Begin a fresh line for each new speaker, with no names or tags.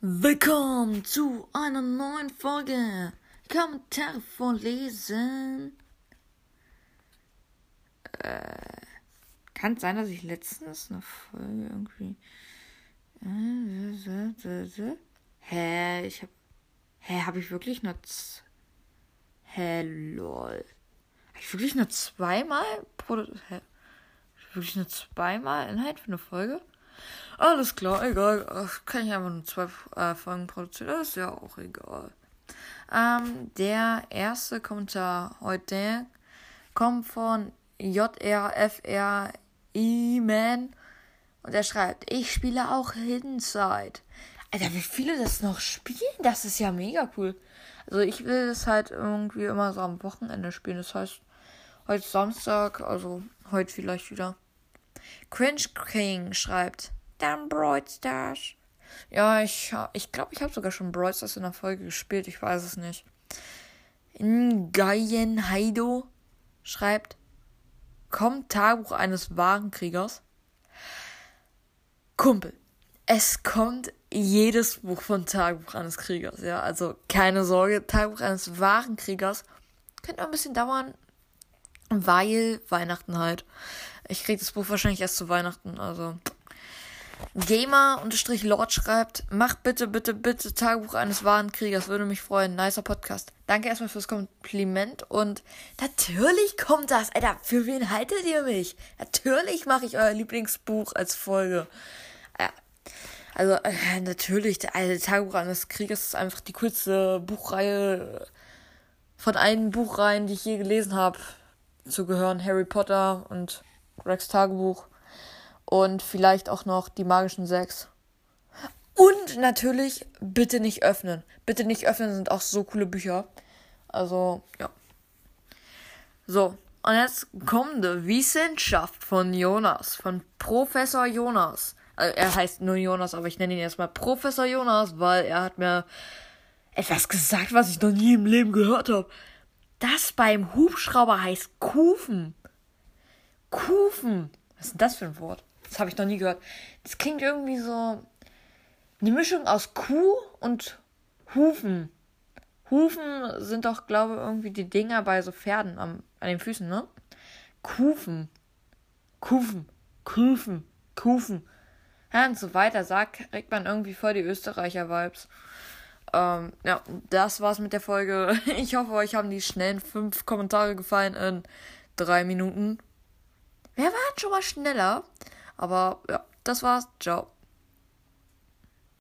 Willkommen zu einer neuen Folge. Kommentare vorlesen. Äh, kann sein, dass ich letztens eine Folge irgendwie. Hä, ich hab. Hä, hab ich wirklich nur. Hä, lol. Ich wirklich nur zweimal. Hä? Wirklich nur zweimal Inhalt für eine Folge? Alles klar, egal. Ach, kann ich einfach nur zwei äh, Folgen produzieren. Das ist ja auch egal. Ähm, der erste Kommentar heute kommt von JRFRI-Man. Und er schreibt, ich spiele auch Inside. Alter, wie viele das noch spielen, das ist ja mega cool. Also ich will das halt irgendwie immer so am Wochenende spielen. Das heißt, heute Samstag, also heute vielleicht wieder. Cringe King schreibt, dann Brawl Stars. Ja, ich ich, glaube, ich habe sogar schon Brawl Stars in der Folge gespielt. Ich weiß es nicht. Ngayen Haido schreibt, kommt Tagebuch eines Warenkriegers. Kumpel, es kommt jedes Buch von Tagebuch eines Kriegers, ja. Also keine Sorge, Tagebuch eines Warenkriegers könnte ein bisschen dauern, weil Weihnachten halt. Ich krieg das Buch wahrscheinlich erst zu Weihnachten, also Gamer-Lord schreibt, mach bitte, bitte, bitte Tagebuch eines wahren Kriegers, würde mich freuen. Nicer Podcast. Danke erstmal fürs Kompliment und natürlich kommt das. Alter, für wen haltet ihr mich? Natürlich mache ich euer Lieblingsbuch als Folge. Ja. Also, äh, natürlich, der Tagebuch eines Kriegers ist einfach die coolste Buchreihe von allen Buchreihen, die ich je gelesen habe. Zu gehören Harry Potter und Rex Tagebuch und vielleicht auch noch die magischen sechs. Und natürlich bitte nicht öffnen. Bitte nicht öffnen sind auch so coole Bücher. Also, ja. So, und jetzt kommende Wissenschaft von Jonas, von Professor Jonas. Also, er heißt nur Jonas, aber ich nenne ihn erstmal Professor Jonas, weil er hat mir etwas gesagt, was ich noch nie im Leben gehört habe. Das beim Hubschrauber heißt Kufen. Kufen. Was ist denn das für ein Wort? Das habe ich noch nie gehört. Das klingt irgendwie so eine Mischung aus Kuh und Hufen. Hufen sind doch, glaube ich, irgendwie die Dinger bei so Pferden am, an den Füßen, ne? Kufen. Kufen. Kufen. Kufen. Ja, und so weiter sagt, kriegt man irgendwie voll die Österreicher-Vibes. Ähm, ja, das war's mit der Folge. Ich hoffe, euch haben die schnellen fünf Kommentare gefallen in drei Minuten. Wer war schon mal schneller? Aber ja, das war's. Ciao.